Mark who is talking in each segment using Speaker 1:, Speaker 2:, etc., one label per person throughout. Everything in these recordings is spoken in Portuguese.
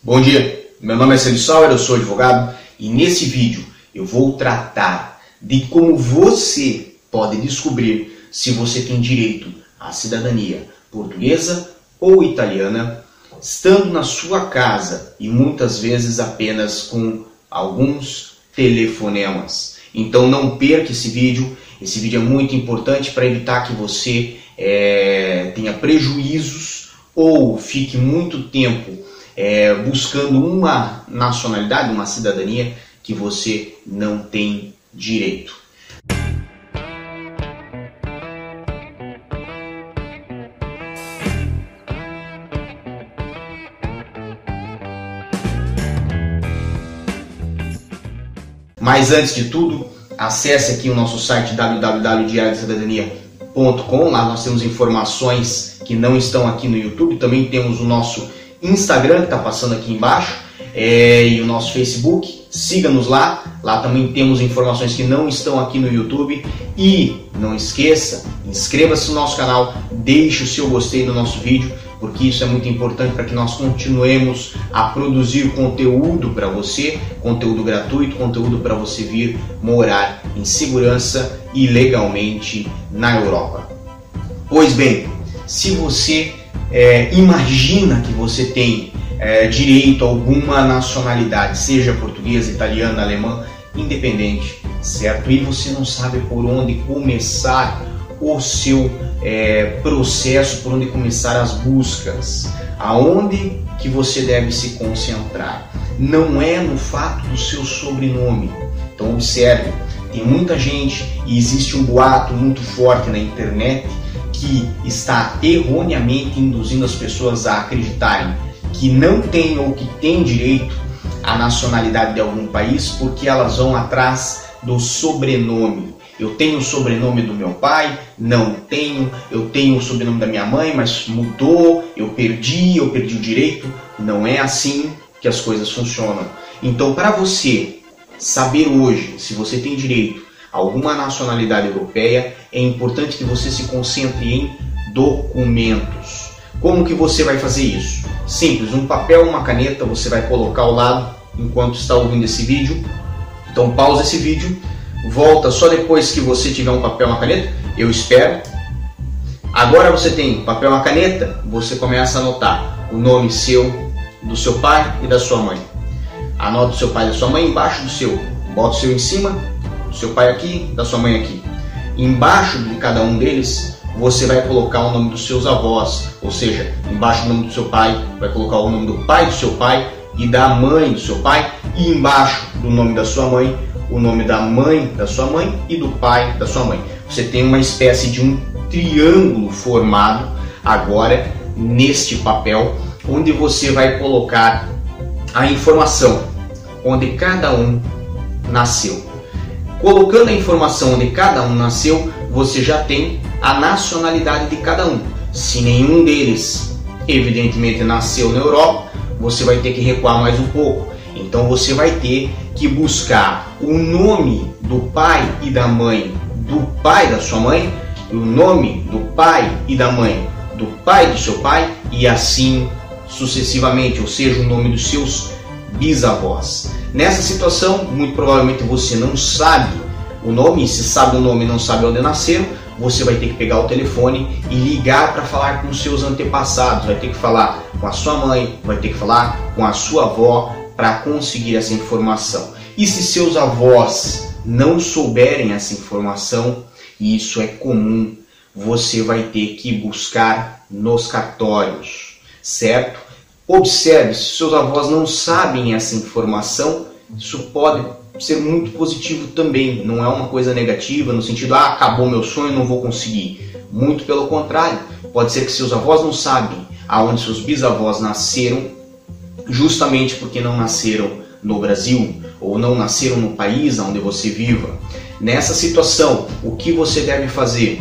Speaker 1: Bom dia, meu nome é Célio Sauer, eu sou advogado e nesse vídeo eu vou tratar de como você pode descobrir se você tem direito à cidadania portuguesa ou italiana, estando na sua casa e muitas vezes apenas com alguns telefonemas. Então não perca esse vídeo, esse vídeo é muito importante para evitar que você é, tenha prejuízos ou fique muito tempo é, buscando uma nacionalidade, uma cidadania que você não tem direito. Mas antes de tudo, acesse aqui o nosso site www.diariodecidadania.com. Lá nós temos informações que não estão aqui no YouTube. Também temos o nosso Instagram, que está passando aqui embaixo, é, e o nosso Facebook. Siga-nos lá, lá também temos informações que não estão aqui no YouTube. E não esqueça, inscreva-se no nosso canal, deixe o seu gostei no nosso vídeo, porque isso é muito importante para que nós continuemos a produzir conteúdo para você, conteúdo gratuito, conteúdo para você vir morar em segurança e legalmente na Europa. Pois bem, se você é, imagina que você tem é, direito a alguma nacionalidade, seja portuguesa, italiana, alemã, independente, certo? E você não sabe por onde começar o seu é, processo, por onde começar as buscas, aonde que você deve se concentrar. Não é no fato do seu sobrenome. Então observe, tem muita gente e existe um boato muito forte na internet que está erroneamente induzindo as pessoas a acreditarem que não têm ou que têm direito à nacionalidade de algum país porque elas vão atrás do sobrenome. Eu tenho o sobrenome do meu pai, não tenho. Eu tenho o sobrenome da minha mãe, mas mudou, eu perdi, eu perdi o direito. Não é assim que as coisas funcionam. Então, para você saber hoje se você tem direito alguma nacionalidade europeia, é importante que você se concentre em documentos. Como que você vai fazer isso? Simples, um papel, uma caneta, você vai colocar ao lado enquanto está ouvindo esse vídeo. Então pausa esse vídeo, volta só depois que você tiver um papel, uma caneta, eu espero. Agora você tem papel, uma caneta, você começa a anotar o nome seu, do seu pai e da sua mãe. Anota o seu pai e da sua mãe embaixo do seu, bota o seu em cima seu pai aqui, da sua mãe aqui. Embaixo de cada um deles, você vai colocar o nome dos seus avós, ou seja, embaixo do nome do seu pai, vai colocar o nome do pai do seu pai e da mãe do seu pai, e embaixo do nome da sua mãe, o nome da mãe da sua mãe e do pai da sua mãe. Você tem uma espécie de um triângulo formado agora neste papel, onde você vai colocar a informação onde cada um nasceu. Colocando a informação onde cada um nasceu, você já tem a nacionalidade de cada um. Se nenhum deles, evidentemente, nasceu na Europa, você vai ter que recuar mais um pouco. Então você vai ter que buscar o nome do pai e da mãe do pai da sua mãe, o nome do pai e da mãe do pai do seu pai e assim sucessivamente, ou seja, o nome dos seus bisavós. Nessa situação, muito provavelmente você não sabe o nome, se sabe o nome e não sabe onde nasceram, você vai ter que pegar o telefone e ligar para falar com seus antepassados, vai ter que falar com a sua mãe, vai ter que falar com a sua avó para conseguir essa informação. E se seus avós não souberem essa informação, e isso é comum, você vai ter que buscar nos cartórios, certo? Observe, se seus avós não sabem essa informação, isso pode ser muito positivo também. Não é uma coisa negativa no sentido, ah, acabou meu sonho, não vou conseguir. Muito pelo contrário, pode ser que seus avós não sabem aonde seus bisavós nasceram, justamente porque não nasceram no Brasil ou não nasceram no país onde você viva. Nessa situação, o que você deve fazer?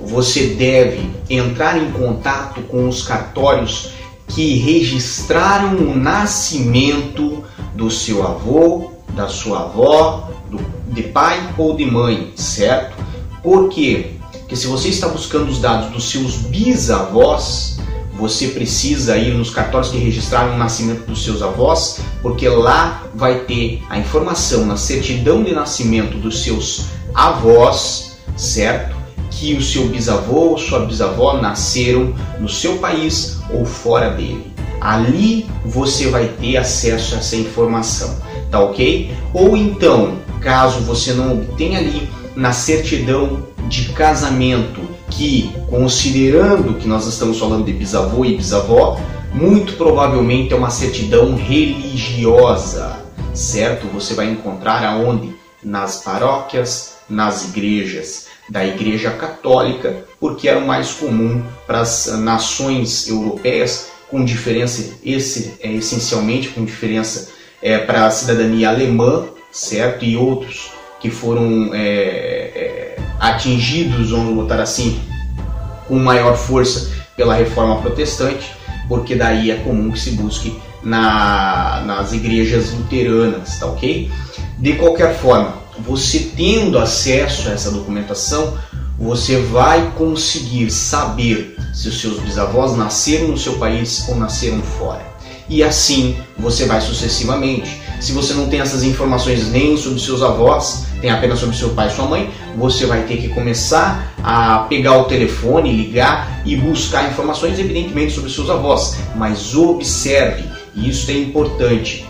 Speaker 1: Você deve entrar em contato com os cartórios que registraram o nascimento do seu avô, da sua avó, do, de pai ou de mãe, certo? Por quê? Porque se você está buscando os dados dos seus bisavós, você precisa ir nos cartórios que registraram o nascimento dos seus avós, porque lá vai ter a informação na certidão de nascimento dos seus avós, certo? Que o seu bisavô ou sua bisavó nasceram no seu país ou fora dele. Ali você vai ter acesso a essa informação, tá ok? Ou então, caso você não obtenha ali na certidão de casamento, que considerando que nós estamos falando de bisavô e bisavó, muito provavelmente é uma certidão religiosa, certo? Você vai encontrar aonde? Nas paróquias, nas igrejas da Igreja Católica, porque era o mais comum para as nações europeias, com diferença esse é essencialmente com diferença é, para a cidadania alemã, certo? E outros que foram é, é, atingidos, vamos botar assim, com maior força pela reforma protestante, porque daí é comum que se busque na, nas igrejas luteranas, tá ok? De qualquer forma, você tendo acesso a essa documentação, você vai conseguir saber se os seus bisavós nasceram no seu país ou nasceram fora. E assim você vai sucessivamente. Se você não tem essas informações nem sobre seus avós, tem apenas sobre seu pai e sua mãe, você vai ter que começar a pegar o telefone, ligar e buscar informações, evidentemente, sobre seus avós. Mas observe, e isso é importante,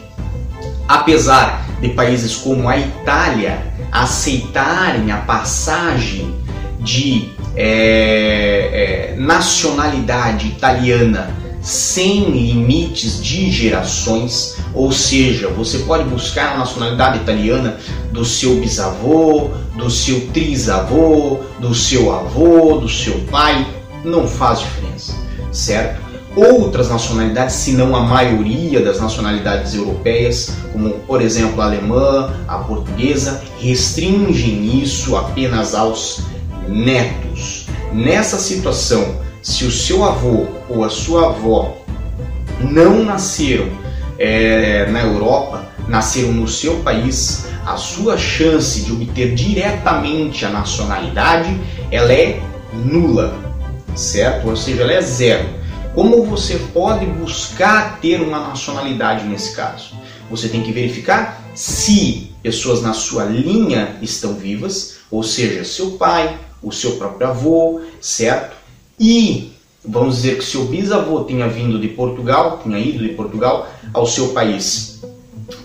Speaker 1: apesar de países como a Itália aceitarem a passagem de é, é, nacionalidade italiana sem limites de gerações, ou seja, você pode buscar a nacionalidade italiana do seu bisavô, do seu trisavô, do seu avô, do seu pai, não faz diferença, certo? Outras nacionalidades, se não a maioria das nacionalidades europeias, como por exemplo a alemã, a portuguesa, restringem isso apenas aos netos. Nessa situação, se o seu avô ou a sua avó não nasceram é, na Europa, nasceram no seu país, a sua chance de obter diretamente a nacionalidade ela é nula, certo? Ou seja, ela é zero. Como você pode buscar ter uma nacionalidade nesse caso? Você tem que verificar se pessoas na sua linha estão vivas, ou seja, seu pai, o seu próprio avô, certo? E vamos dizer que seu bisavô tenha vindo de Portugal, tenha ido de Portugal ao seu país,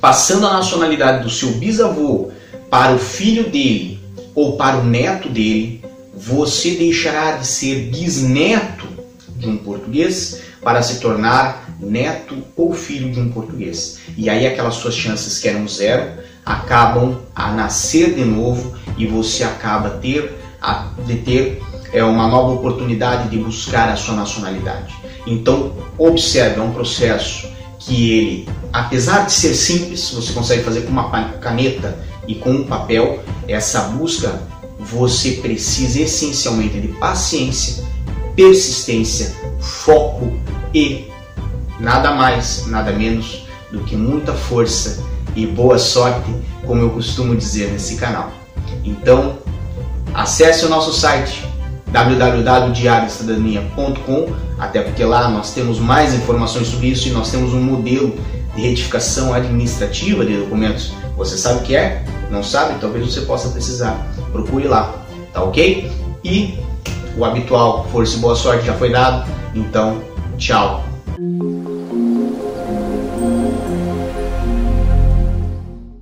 Speaker 1: passando a nacionalidade do seu bisavô para o filho dele ou para o neto dele, você deixará de ser bisneto de um português para se tornar neto ou filho de um português. E aí aquelas suas chances que eram zero acabam a nascer de novo e você acaba ter a, de ter é uma nova oportunidade de buscar a sua nacionalidade. Então, observe, é um processo que ele, apesar de ser simples, você consegue fazer com uma caneta e com um papel, essa busca você precisa essencialmente de paciência, persistência, foco e nada mais, nada menos do que muita força e boa sorte, como eu costumo dizer nesse canal. Então, acesse o nosso site www.diariocidadania.com, até porque lá nós temos mais informações sobre isso e nós temos um modelo de retificação administrativa de documentos. Você sabe o que é? Não sabe? Talvez você possa precisar. Procure lá, tá ok? E o habitual, força e boa sorte já foi dado, então tchau.